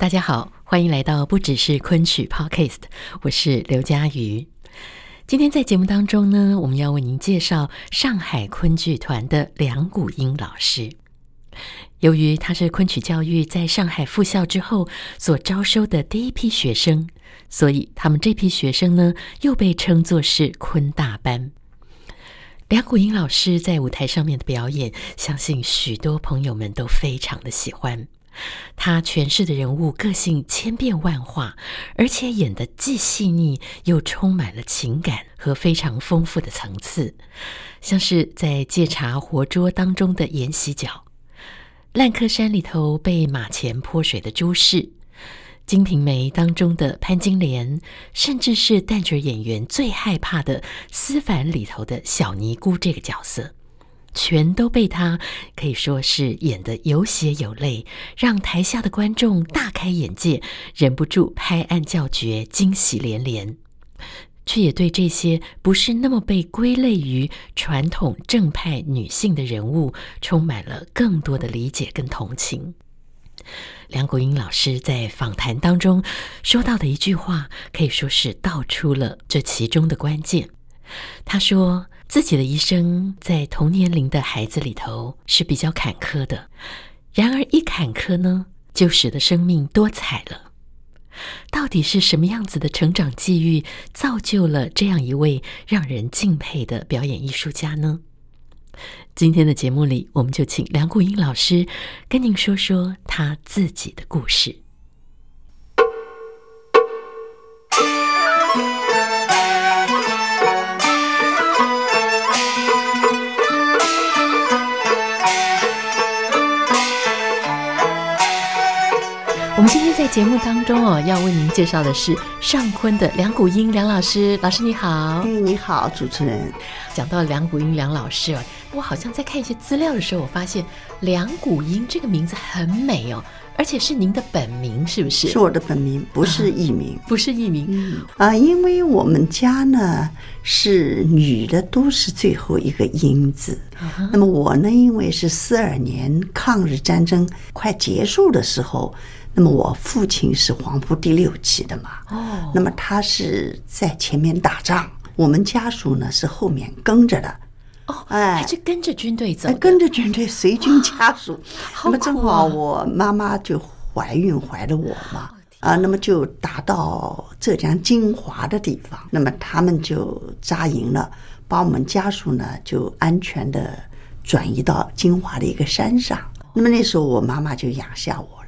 大家好，欢迎来到不只是昆曲 Podcast，我是刘佳瑜。今天在节目当中呢，我们要为您介绍上海昆剧团的梁谷音老师。由于他是昆曲教育在上海复校之后所招收的第一批学生，所以他们这批学生呢，又被称作是昆大班。梁谷音老师在舞台上面的表演，相信许多朋友们都非常的喜欢。他诠释的人物个性千变万化，而且演得既细腻又充满了情感和非常丰富的层次，像是在借茶活捉当中的阎锡脚，烂柯山里头被马前泼水的朱氏，金瓶梅当中的潘金莲，甚至是旦角演员最害怕的思凡里头的小尼姑这个角色。全都被他可以说是演得有血有泪，让台下的观众大开眼界，忍不住拍案叫绝，惊喜连连，却也对这些不是那么被归类于传统正派女性的人物，充满了更多的理解跟同情。梁国英老师在访谈当中说到的一句话，可以说是道出了这其中的关键。他说。自己的一生在同年龄的孩子里头是比较坎坷的，然而一坎坷呢，就使得生命多彩了。到底是什么样子的成长际遇造就了这样一位让人敬佩的表演艺术家呢？今天的节目里，我们就请梁谷音老师跟您说说他自己的故事。今天在节目当中哦，要为您介绍的是上坤的梁谷英梁老师。老师你好，嗯，你好，主持人。讲到梁谷英梁老师哦，我好像在看一些资料的时候，我发现梁谷英这个名字很美哦，而且是您的本名，是不是？是我的本名，不是艺名，不是艺名。嗯啊，因为我们家呢是女的都是最后一个英字。Uh-huh. 那么我呢，因为是四二年抗日战争快结束的时候。那么我父亲是黄埔第六期的嘛，哦，那么他是在前面打仗，我们家属呢是后面跟着的，哦，哎，还是跟着军队走，跟着军队随军家属。那么正好我妈妈就怀孕怀了我嘛，啊，那么就打到浙江金华的地方，那么他们就扎营了，把我们家属呢就安全的转移到金华的一个山上。那么那时候我妈妈就养下我。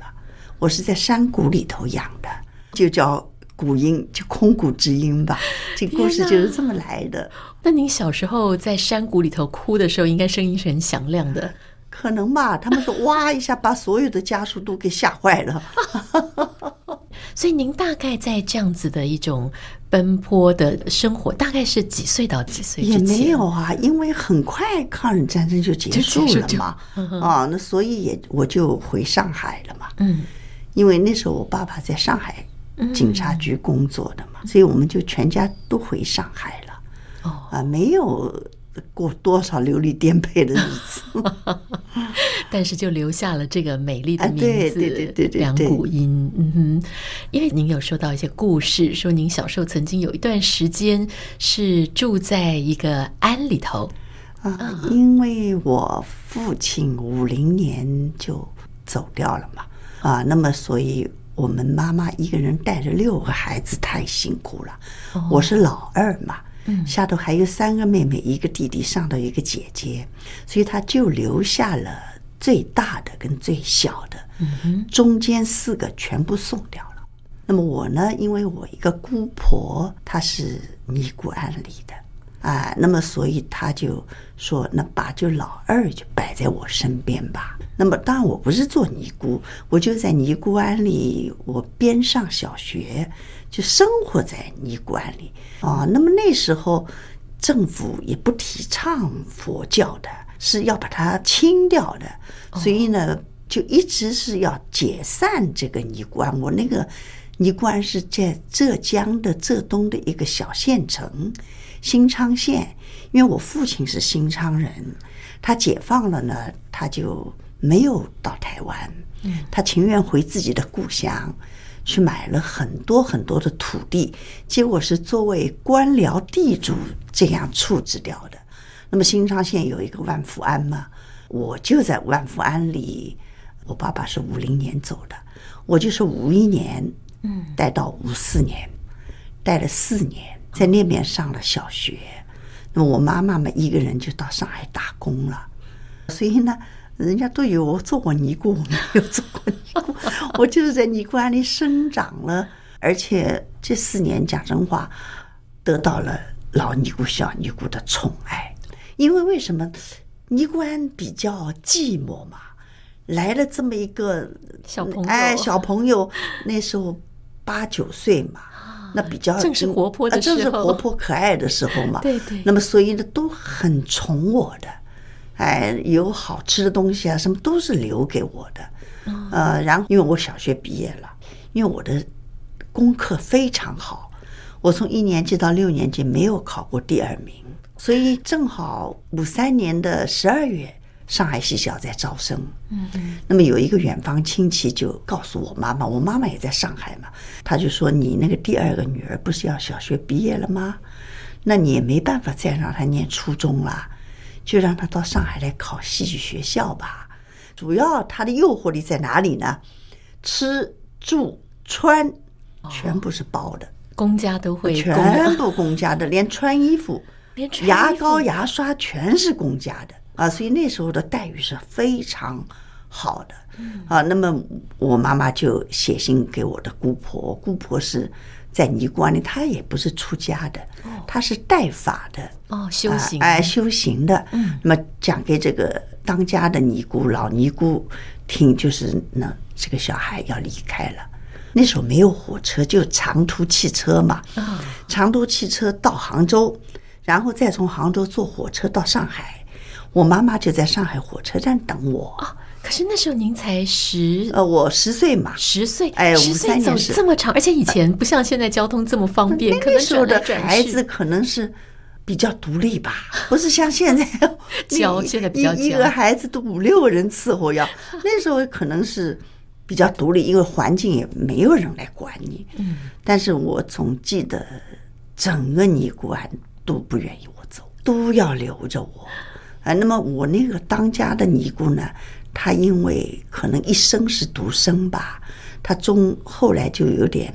我是在山谷里头养的，就叫谷音，就空谷之音吧。这故事就是这么来的。那您小时候在山谷里头哭的时候，应该声音是很响亮的。可能吧？他们说哇一下把所有的家属都给吓坏了。所以您大概在这样子的一种奔波的生活，大概是几岁到几岁？也没有啊，因为很快抗日战争就结束了嘛。啊，那所以也我就回上海了嘛。嗯。因为那时候我爸爸在上海警察局工作的嘛，嗯、所以我们就全家都回上海了。哦，啊，没有过多少流离颠沛的日子，但是就留下了这个美丽的名字，对对对对对，梁谷音。嗯哼，因为您有说到一些故事，说您小时候曾经有一段时间是住在一个庵里头啊，因为我父亲五零年就走掉了嘛。啊，那么所以我们妈妈一个人带着六个孩子太辛苦了。我是老二嘛，下头还有三个妹妹，一个弟弟，上头一个姐姐，所以他就留下了最大的跟最小的，中间四个全部送掉了。那么我呢，因为我一个姑婆，她是尼姑庵里的，啊，那么所以他就说，那把就老二就摆在我身边吧。那么当然我不是做尼姑，我就在尼姑庵里，我边上小学，就生活在尼姑庵里啊。那么那时候政府也不提倡佛教的，是要把它清掉的，所以呢，就一直是要解散这个尼姑庵。我那个尼姑庵是在浙江的浙东的一个小县城。新昌县，因为我父亲是新昌人，他解放了呢，他就没有到台湾，他情愿回自己的故乡，去买了很多很多的土地，结果是作为官僚地主这样处置掉的。那么新昌县有一个万福庵嘛，我就在万福庵里，我爸爸是五零年走的，我就是五一年，嗯，待到五四年，待了四年。在那边上了小学，那么我妈妈嘛一个人就到上海打工了，所以呢，人家都有我做过尼姑，我没有做过尼姑，我就是在尼姑庵里生长了，而且这四年讲真话，得到了老尼姑、小尼姑的宠爱，因为为什么尼姑庵比较寂寞嘛，来了这么一个小朋友，哎，小朋友那时候八九岁嘛。那比较正是活泼的时候，正是活泼可爱的时候嘛。对对。那么所以呢，都很宠我的，哎，有好吃的东西啊，什么都是留给我的。呃，然后因为我小学毕业了，因为我的功课非常好，我从一年级到六年级没有考过第二名，所以正好五三年的十二月。上海戏校在招生，嗯，那么有一个远方亲戚就告诉我妈妈，我妈妈也在上海嘛，他就说，你那个第二个女儿不是要小学毕业了吗？那你也没办法再让她念初中了，就让她到上海来考戏剧学校吧。主要她的诱惑力在哪里呢？吃住穿全部是包的，公家都会，全部公家的，连穿衣服、连牙膏、牙刷全是公家的。啊，所以那时候的待遇是非常好的啊。那么我妈妈就写信给我的姑婆，姑婆是在尼姑庵里，她也不是出家的，她是带法的哦，修行哎，修行的。嗯，那么讲给这个当家的尼姑老尼姑听，就是那这个小孩要离开了。那时候没有火车，就长途汽车嘛。啊，长途汽车到杭州，然后再从杭州坐火车到上海。我妈妈就在上海火车站等我啊！可是那时候您才十呃，我十岁嘛，十岁哎，五三年走这么长，而且以前不像现在交通这么方便，可能那时候的孩子可能是比较独立吧，不是像现在教现在比较一个孩子都五六个人伺候要，那时候可能是比较独立，因为环境也没有人来管你。嗯，但是我总记得整个尼姑庵都不愿意我走，都要留着我。啊，那么我那个当家的尼姑呢，她因为可能一生是独生吧，她中后来就有点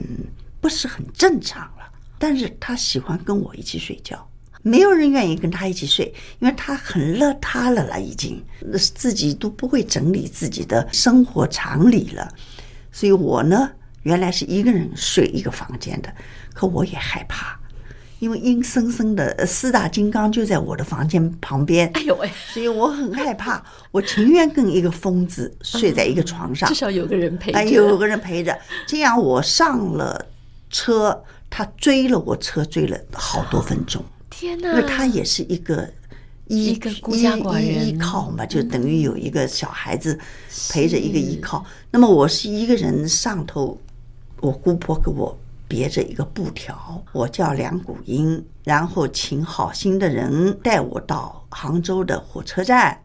不是很正常了。但是她喜欢跟我一起睡觉，没有人愿意跟她一起睡，因为她很邋遢了了，已经自己都不会整理自己的生活常理了。所以我呢，原来是一个人睡一个房间的，可我也害怕。因为阴森森的四大金刚就在我的房间旁边，哎呦喂！所以我很害怕，我情愿跟一个疯子睡在一个床上，至少有个人陪着，有个人陪着。这样我上了车，他追了我车追了好多分钟。天哪！因为他也是一个依一个孤家寡人依靠嘛，就等于有一个小孩子陪着一个依靠。那么我是一个人上头，我姑婆给我。别着一个布条，我叫梁谷英，然后请好心的人带我到杭州的火车站，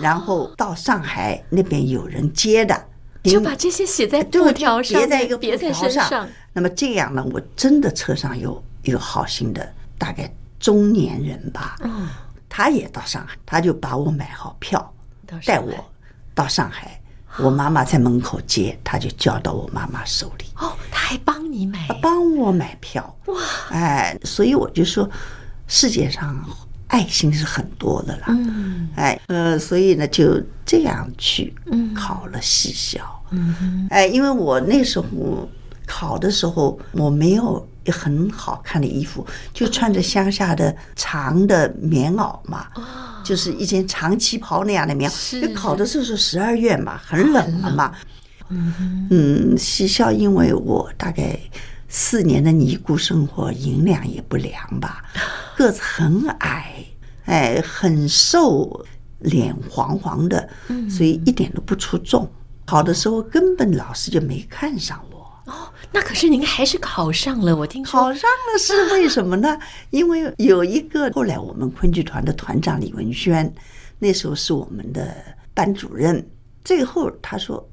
然后到上海那边有人接的，就把这些写在布条上，别在一个布条上。上那么这样呢，我真的车上有一个好心的，大概中年人吧，嗯，他也到上海，他就把我买好票，带我到上海。我妈妈在门口接，他就交到我妈妈手里。哦，他还帮你买，帮我买票。哇，哎，所以我就说，世界上爱心是很多的啦。嗯，哎，呃，所以呢，就这样去考了戏校。嗯，哎，因为我那时候考的时候，我没有很好看的衣服，就穿着乡下的长的棉袄嘛，就是一件长旗袍那样的棉袄。就考的时候是十二月嘛，很冷了嘛。嗯，西校因为我大概四年的尼姑生活，营养也不良吧，个子很矮，哎，很瘦，脸黄黄的，所以一点都不出众。考的时候根本老师就没看上我。哦，那可是您还是考上了，我听说考上了是为什么呢？因为有一个后来我们昆剧团的团长李文轩，那时候是我们的班主任。最后他说：“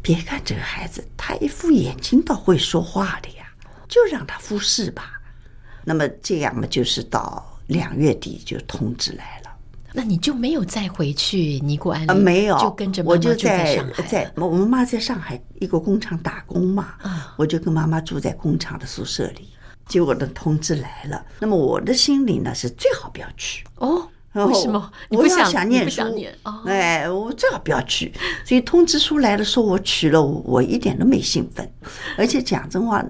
别看这个孩子，他一副眼睛倒会说话的呀，就让他复试吧。”那么这样嘛，就是到两月底就通知来了。那你就没有再回去尼姑庵没有，就跟着妈妈住在上海。在我们妈在上海一个工厂打工嘛，我就跟妈妈住在工厂的宿舍里。结果的通知来了，那么我的心里呢是最好不要去哦。为什么？你不想想念书？哎，我最好不要去。所以通知书来了，说我去了，我一点都没兴奋。而且讲真话，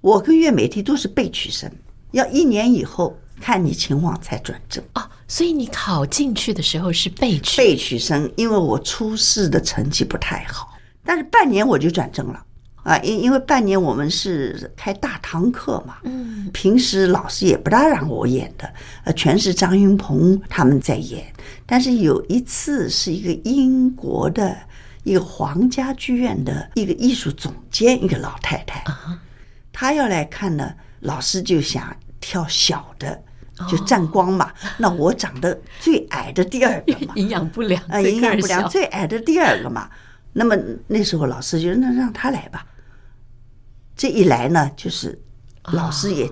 我跟岳美缇都是被取生，要一年以后。看你情况才转正。哦，所以你考进去的时候是被取。被取生，因为我初试的成绩不太好，但是半年我就转正了。啊，因因为半年我们是开大堂课嘛，嗯，平时老师也不大让我演的，呃，全是张云鹏他们在演，但是有一次是一个英国的一个皇家剧院的一个艺术总监，一个老太太啊，她要来看呢，老师就想挑小的。就占光嘛，那我长得最矮的第二个嘛，营养不良啊，营养不良最矮的第二个嘛。那么那时候老师就那让他来吧。这一来呢，就是老师也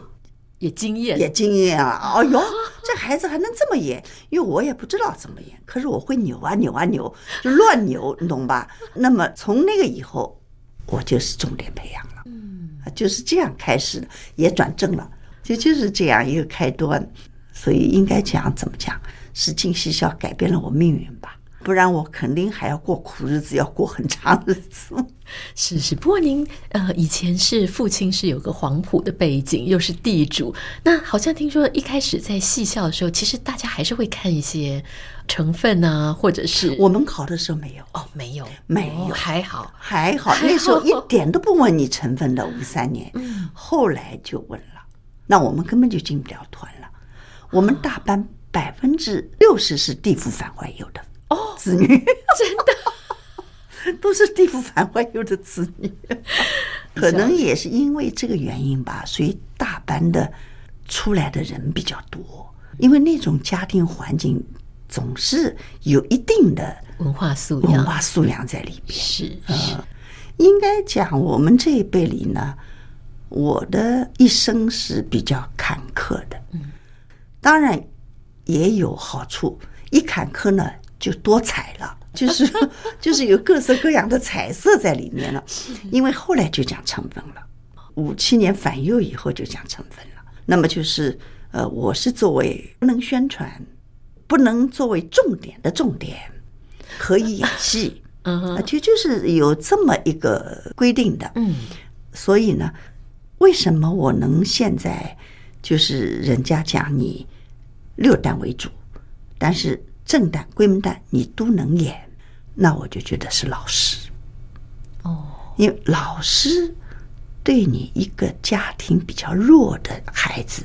也惊艳，也惊艳啊！哎呦，这孩子还能这么演？因为我也不知道怎么演，可是我会扭啊扭啊扭，就乱扭，你懂吧？那么从那个以后，我就是重点培养了，嗯，就是这样开始的，也转正了。就就是这样一个开端，所以应该讲怎么讲，是进戏校改变了我命运吧，不然我肯定还要过苦日子，要过很长日子。是是，不过您呃以前是父亲是有个黄埔的背景，又是地主，那好像听说一开始在戏校的时候，其实大家还是会看一些成分啊，或者是我们考的时候没有哦，没有没有，还好还好，那时候一点都不问你成分的，五三年，嗯，后来就问了。那我们根本就进不了团了。我们大班百分之六十是地府反怀有的哦，子女真的 都是地府反怀有的子女，可能也是因为这个原因吧，所以大班的出来的人比较多，因为那种家庭环境总是有一定的文化素养，文化素养在里边。是是，应该讲我们这一辈里呢。我的一生是比较坎坷的，嗯，当然也有好处。一坎坷呢，就多彩了，就是 就是有各色各样的彩色在里面了。因为后来就讲成分了，五七年反右以后就讲成分了。那么就是呃，我是作为不能宣传、不能作为重点的重点，可以演戏，嗯，就就是有这么一个规定的，嗯，所以呢。为什么我能现在就是人家讲你六旦为主，但是正旦、归门旦你都能演，那我就觉得是老师哦，因为老师对你一个家庭比较弱的孩子，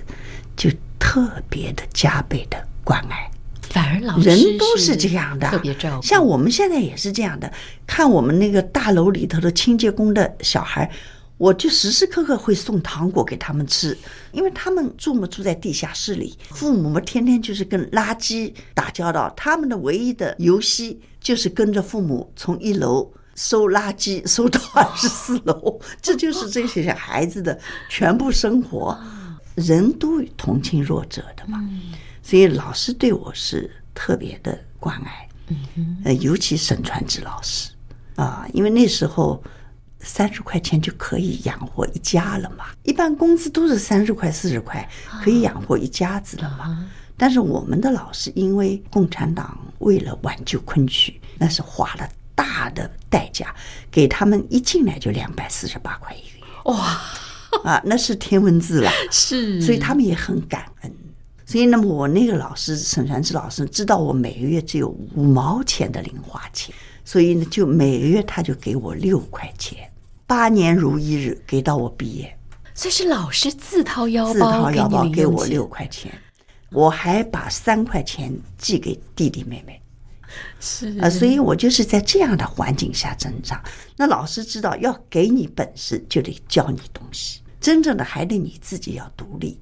就特别的加倍的关爱。反而老师人都是这样的，特别照顾。像我们现在也是这样的，看我们那个大楼里头的清洁工的小孩。我就时时刻刻会送糖果给他们吃，因为他们住嘛住在地下室里，父母嘛天天就是跟垃圾打交道，他们的唯一的游戏就是跟着父母从一楼收垃圾收到二十四楼，这就是这些孩子的全部生活。人都同情弱者的嘛，所以老师对我是特别的关爱，呃，尤其沈传志老师啊，因为那时候。三十块钱就可以养活一家了嘛？一般工资都是三十块、四十块，可以养活一家子了嘛？但是我们的老师因为共产党为了挽救昆曲，那是花了大的代价，给他们一进来就两百四十八块一个月。哇！啊，那是天文字了，是，所以他们也很感恩。所以，那么我那个老师沈传志老师知道我每个月只有五毛钱的零花钱，所以呢，就每个月他就给我六块钱，八年如一日给到我毕业。所以是老师自掏腰包，自掏腰包给我六块钱，我还把三块钱寄给弟弟妹妹。是啊，所以我就是在这样的环境下成长。那老师知道要给你本事，就得教你东西，真正的还得你自己要独立。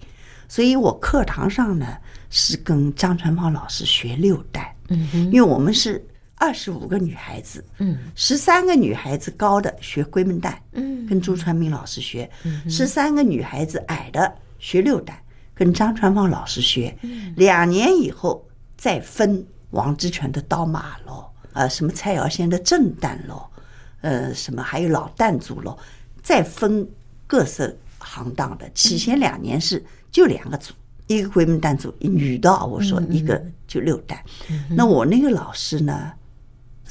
所以我课堂上呢是跟张传芳老师学六代，嗯，因为我们是二十五个女孩子，嗯，十三个女孩子高的学龟门旦，嗯，跟朱传明老师学，十三个女孩子矮的学六旦，跟张传芳老师学，两年以后再分王之权的刀马喽，呃，什么蔡瑶仙的正旦喽，呃，什么还有老旦组喽，再分各色行当的，起先两年是。就两个组，一个闺门旦组，女的我说一个就六旦。那我那个老师呢，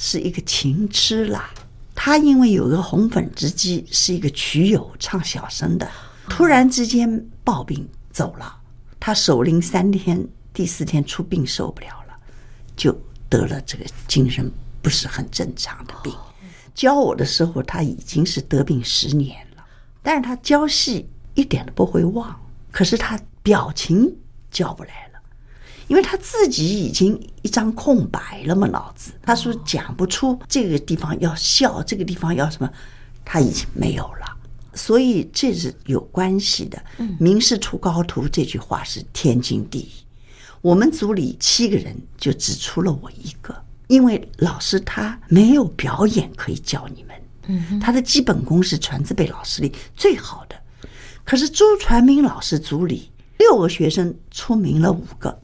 是一个情痴啦。他因为有个红粉知己，是一个曲友，唱小生的，突然之间暴病走了。他守灵三天，第四天出病受不了了，就得了这个精神不是很正常的病。教我的时候他已经是得病十年了，但是他教戏一点都不会忘。可是他表情教不来了，因为他自己已经一张空白了嘛，脑子他说讲不出这个地方要笑，这个地方要什么，他已经没有了。所以这是有关系的。名师出高徒这句话是天经地义。我们组里七个人就只出了我一个，因为老师他没有表演可以教你们，他的基本功是传字辈老师里最好的。可是朱传明老师组里六个学生出名了五个，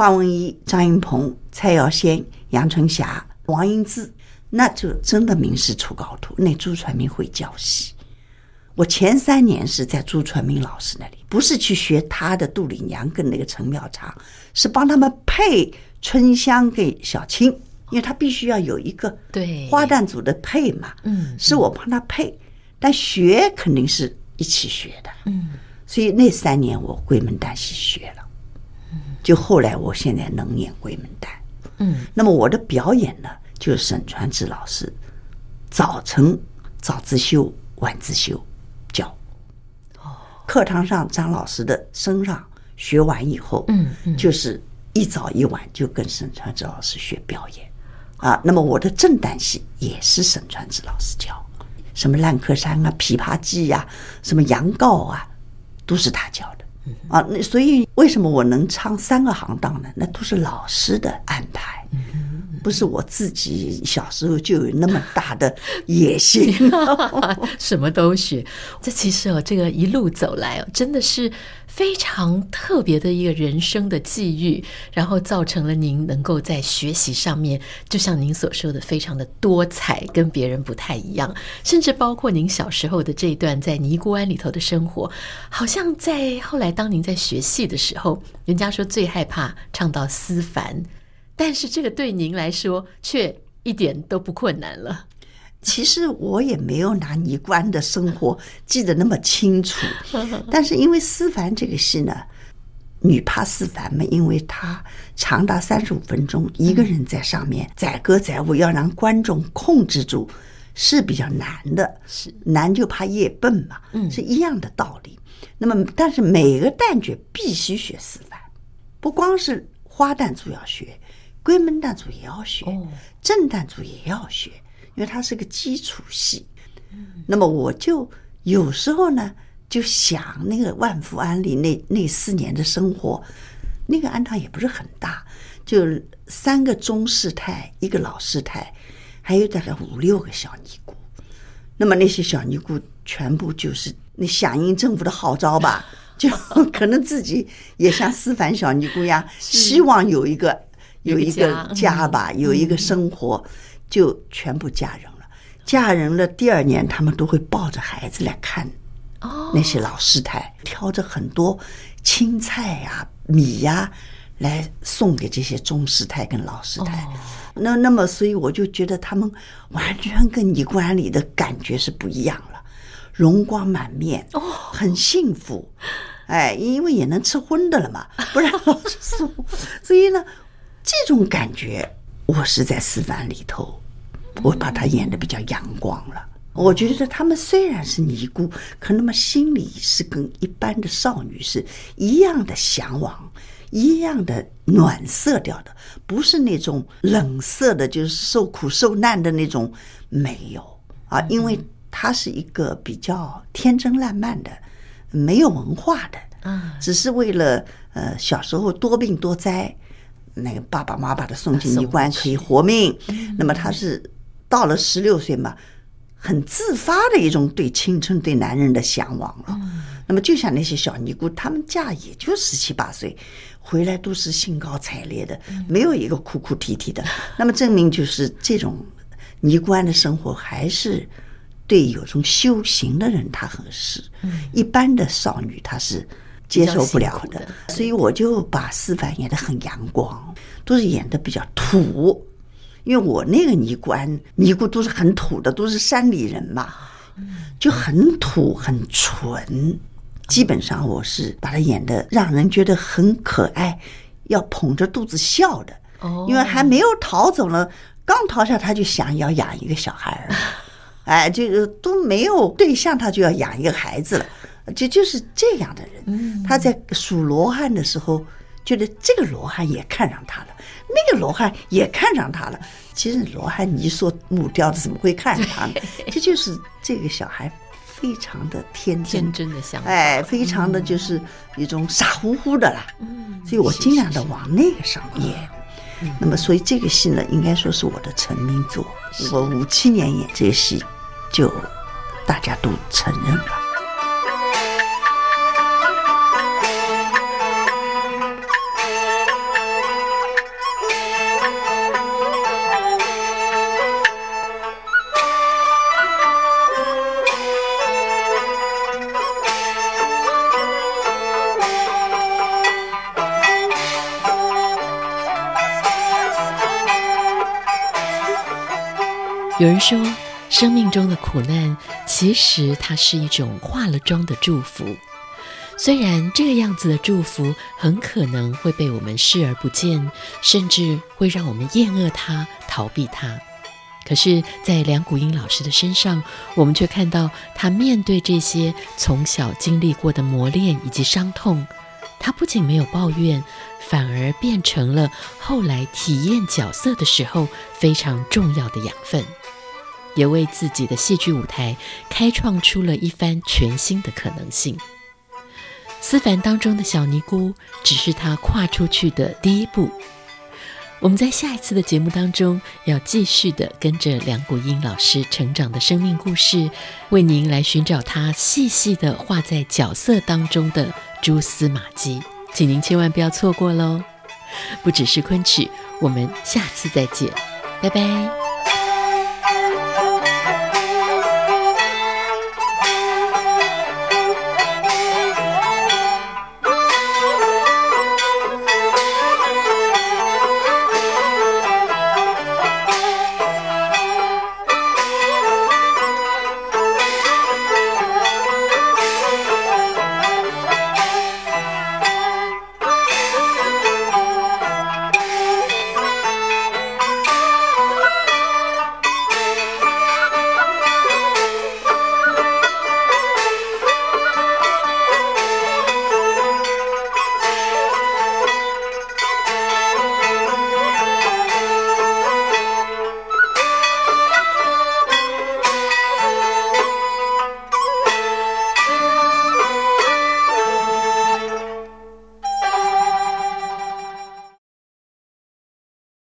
华文一、张云鹏、蔡耀先、杨春霞、王英志，那就真的名师出高徒。那朱传明会教戏，我前三年是在朱传明老师那里，不是去学他的杜丽娘跟那个陈妙常，是帮他们配春香给小青，因为他必须要有一个对花旦组的配嘛，嗯，是我帮他配，但学肯定是。一起学的，嗯，所以那三年我鬼门旦戏学了，嗯，就后来我现在能演鬼门旦，嗯，那么我的表演呢，就是沈传志老师早晨早自修晚自修教，哦，课堂上张老师的身上学完以后，嗯，嗯。就是一早一晚就跟沈传志老师学表演，啊，那么我的正旦戏也是沈传志老师教。什么烂柯山啊、琵琶记呀、啊、什么杨告啊，都是他教的啊。那所以为什么我能唱三个行当呢？那都是老师的安排，不是我自己小时候就有那么大的 野心，什么都学。这其实哦，这个一路走来哦，真的是。非常特别的一个人生的际遇，然后造成了您能够在学习上面，就像您所说的，非常的多彩，跟别人不太一样。甚至包括您小时候的这一段在尼姑庵里头的生活，好像在后来当您在学戏的时候，人家说最害怕唱到思凡，但是这个对您来说却一点都不困难了。其实我也没有拿尼姑庵的生活记得那么清楚，但是因为思凡这个戏呢，女怕思凡嘛，因为她长达三十五分钟，一个人在上面载歌载舞，要让观众控制住，是比较难的。是难就怕夜笨嘛，是一样的道理。那么，但是每个旦角必须学思凡，不光是花旦组要学，龟门旦组也要学，正旦组也要学。因为它是个基础戏，那么我就有时候呢就想那个万福庵里那那四年的生活，那个庵堂也不是很大，就三个中式太，一个老式太，还有大概五六个小尼姑。那么那些小尼姑全部就是那响应政府的号召吧，就可能自己也像思凡小尼姑呀，希望有一个有一个家吧，有一个生活。就全部嫁人了，嫁人了。第二年，他们都会抱着孩子来看。哦，那些老师太挑着很多青菜呀、米呀来送给这些中师太跟老师太。那那么，所以我就觉得他们完全跟尼姑庵里的感觉是不一样了。容光满面，哦，很幸福。哎，因为也能吃荤的了嘛，不然老是素。所以呢，这种感觉我是在思凡里头，我把他演的比较阳光了。我觉得他们虽然是尼姑，可那么心里是跟一般的少女是一样的向往，一样的暖色调的，不是那种冷色的，就是受苦受难的那种，没有啊，因为她是一个比较天真烂漫的。没有文化的，啊，只是为了呃小时候多病多灾，那个爸爸妈妈把他送进尼观可以活命。那么他是到了十六岁嘛，很自发的一种对青春、对男人的向往了。那么就像那些小尼姑，他们嫁也就十七八岁，回来都是兴高采烈的，没有一个哭哭啼啼的。那么证明就是这种尼姑庵的生活还是。对有种修行的人，他合适；一般的少女，她是接受不了的。所以我就把思凡演得很阳光，都是演得比较土。因为我那个尼姑庵，尼姑都是很土的，都是山里人嘛，就很土很纯。基本上我是把她演得让人觉得很可爱，要捧着肚子笑的。因为还没有逃走呢，刚逃下他就想要养一个小孩儿。哎，就是都没有对象，他就要养一个孩子了，就就是这样的人。他在数罗汉的时候，觉得这个罗汉也看上他了，那个罗汉也看上他了。其实罗汉你说木雕的怎么会看上他呢？这就是这个小孩非常的天真，天真的想法，哎，非常的就是一种傻乎乎的啦。所以我尽量的往那个上演。那么，所以这个戏呢，应该说是我的成名作。我五七年演这个戏。就大家都承认了。有人说。生命中的苦难，其实它是一种化了妆的祝福。虽然这个样子的祝福很可能会被我们视而不见，甚至会让我们厌恶它、逃避它。可是，在梁谷音老师的身上，我们却看到他面对这些从小经历过的磨练以及伤痛，他不仅没有抱怨，反而变成了后来体验角色的时候非常重要的养分。也为自己的戏剧舞台开创出了一番全新的可能性。思凡当中的小尼姑，只是他跨出去的第一步。我们在下一次的节目当中，要继续的跟着梁谷音老师成长的生命故事，为您来寻找他细细的画在角色当中的蛛丝马迹，请您千万不要错过喽！不只是昆曲，我们下次再见，拜拜。